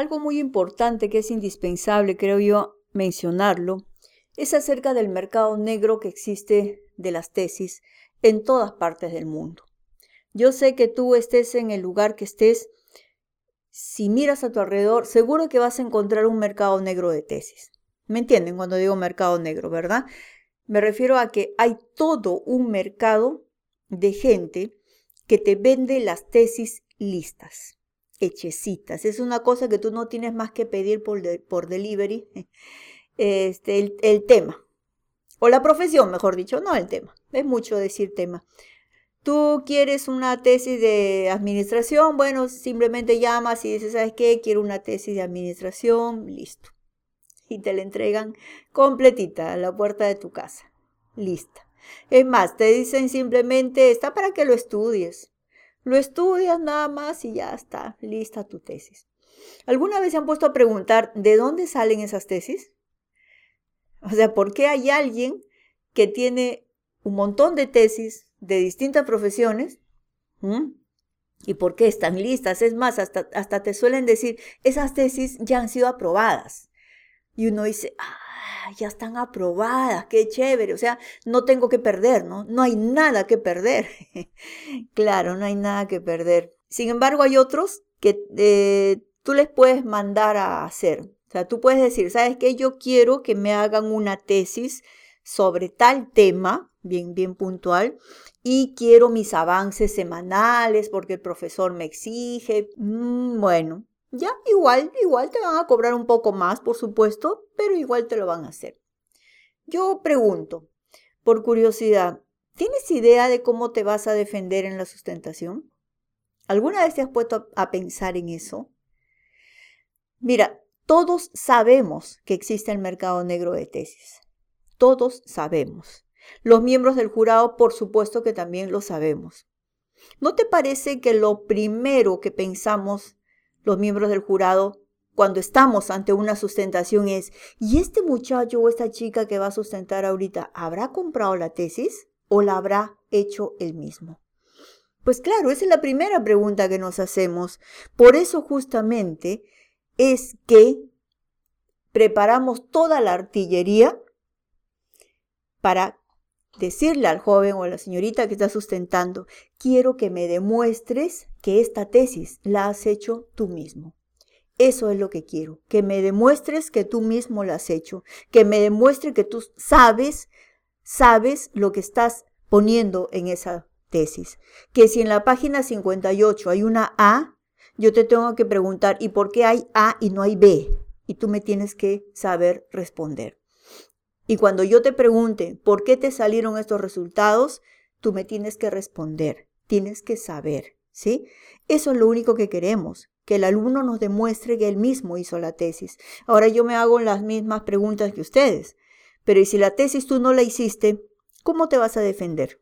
Algo muy importante que es indispensable, creo yo, mencionarlo, es acerca del mercado negro que existe de las tesis en todas partes del mundo. Yo sé que tú estés en el lugar que estés, si miras a tu alrededor, seguro que vas a encontrar un mercado negro de tesis. ¿Me entienden cuando digo mercado negro, verdad? Me refiero a que hay todo un mercado de gente que te vende las tesis listas, hechecitas. Es una cosa que tú no tienes más que pedir por, delivery, este, el, el tema. O la profesión, mejor dicho, no el tema. Es mucho decir tema. Tú quieres una tesis de administración, bueno, simplemente llamas y dices, ¿sabes qué? Quiero una tesis de administración, listo. Y te la entregan completita a la puerta de tu casa, lista. Es más, te dicen simplemente, está para que lo estudies. Lo estudias nada más y ya está, lista tu tesis. ¿Alguna vez se han puesto a preguntar de dónde salen esas tesis? O sea, ¿por qué hay alguien que tiene un montón de tesis de distintas profesiones. ¿Y por qué están listas? Es más, hasta, hasta te suelen decir, esas tesis ya han sido aprobadas. Y uno dice, ah, ya están aprobadas, qué chévere. O sea, no tengo que perder, ¿no? No hay nada que perder. claro, no hay nada que perder. Sin embargo, hay otros que eh, tú les puedes mandar a hacer. O sea, tú puedes decir, ¿sabes qué? Yo quiero que me hagan una tesis sobre tal tema, bien, bien puntual, y quiero mis avances semanales porque el profesor me exige. Mm, bueno, ya igual, igual te van a cobrar un poco más, por supuesto, pero igual te lo van a hacer. Yo pregunto, por curiosidad, ¿tienes idea de cómo te vas a defender en la sustentación? ¿Alguna vez te has puesto a pensar en eso? Mira, todos sabemos que existe el mercado negro de tesis. Todos sabemos. Los miembros del jurado, por supuesto que también lo sabemos. ¿No te parece que lo primero que pensamos los miembros del jurado cuando estamos ante una sustentación es, ¿y este muchacho o esta chica que va a sustentar ahorita habrá comprado la tesis o la habrá hecho él mismo? Pues claro, esa es la primera pregunta que nos hacemos. Por eso justamente es que preparamos toda la artillería para decirle al joven o a la señorita que está sustentando, quiero que me demuestres que esta tesis la has hecho tú mismo. Eso es lo que quiero, que me demuestres que tú mismo la has hecho, que me demuestre que tú sabes, sabes lo que estás poniendo en esa tesis. Que si en la página 58 hay una A, yo te tengo que preguntar, ¿y por qué hay A y no hay B? Y tú me tienes que saber responder. Y cuando yo te pregunte por qué te salieron estos resultados, tú me tienes que responder, tienes que saber, ¿sí? Eso es lo único que queremos, que el alumno nos demuestre que él mismo hizo la tesis. Ahora yo me hago las mismas preguntas que ustedes, pero ¿y si la tesis tú no la hiciste, cómo te vas a defender?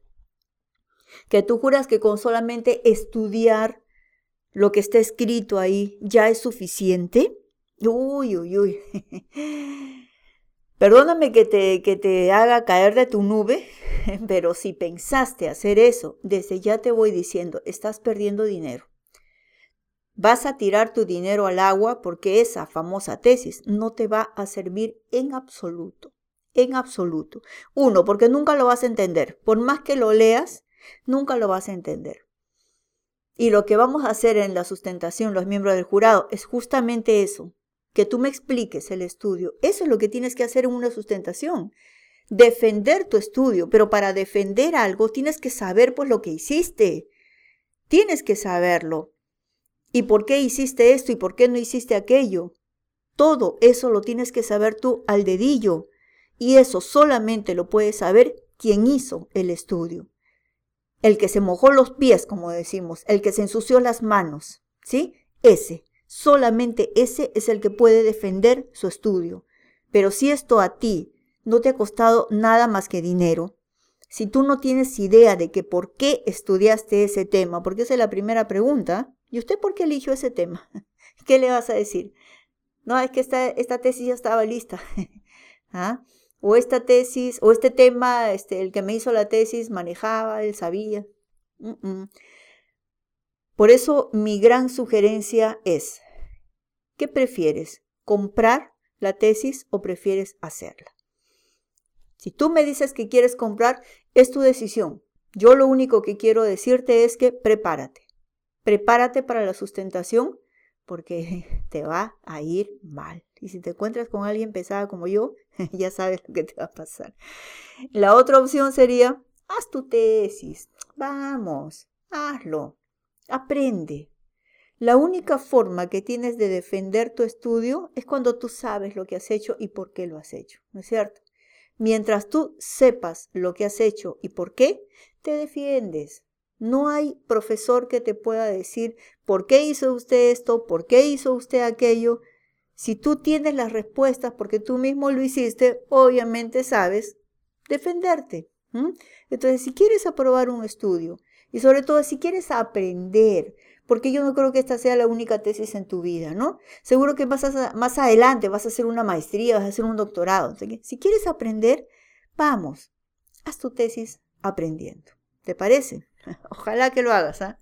Que tú juras que con solamente estudiar lo que está escrito ahí ya es suficiente. Uy, uy, uy. Perdóname que te, que te haga caer de tu nube, pero si pensaste hacer eso, desde ya te voy diciendo, estás perdiendo dinero. Vas a tirar tu dinero al agua porque esa famosa tesis no te va a servir en absoluto. En absoluto. Uno, porque nunca lo vas a entender. Por más que lo leas, nunca lo vas a entender. Y lo que vamos a hacer en la sustentación, los miembros del jurado, es justamente eso que tú me expliques el estudio. Eso es lo que tienes que hacer en una sustentación. Defender tu estudio, pero para defender algo tienes que saber pues lo que hiciste. Tienes que saberlo. ¿Y por qué hiciste esto y por qué no hiciste aquello? Todo eso lo tienes que saber tú al dedillo. Y eso solamente lo puede saber quien hizo el estudio. El que se mojó los pies, como decimos, el que se ensució las manos, ¿sí? Ese. Solamente ese es el que puede defender su estudio. Pero si esto a ti no te ha costado nada más que dinero, si tú no tienes idea de que por qué estudiaste ese tema, porque esa es la primera pregunta, ¿y usted por qué eligió ese tema? ¿Qué le vas a decir? No, es que esta, esta tesis ya estaba lista. ¿Ah? O esta tesis, o este tema, este, el que me hizo la tesis manejaba, él sabía. Por eso mi gran sugerencia es ¿Qué prefieres? ¿Comprar la tesis o prefieres hacerla? Si tú me dices que quieres comprar, es tu decisión. Yo lo único que quiero decirte es que prepárate. Prepárate para la sustentación porque te va a ir mal. Y si te encuentras con alguien pesada como yo, ya sabes lo que te va a pasar. La otra opción sería, haz tu tesis. Vamos, hazlo. Aprende. La única forma que tienes de defender tu estudio es cuando tú sabes lo que has hecho y por qué lo has hecho, ¿no es cierto? Mientras tú sepas lo que has hecho y por qué, te defiendes. No hay profesor que te pueda decir por qué hizo usted esto, por qué hizo usted aquello. Si tú tienes las respuestas porque tú mismo lo hiciste, obviamente sabes defenderte. Entonces, si quieres aprobar un estudio y sobre todo si quieres aprender, porque yo no creo que esta sea la única tesis en tu vida, ¿no? Seguro que más, más adelante vas a hacer una maestría, vas a hacer un doctorado. Si quieres aprender, vamos, haz tu tesis aprendiendo. ¿Te parece? Ojalá que lo hagas, ¿ah?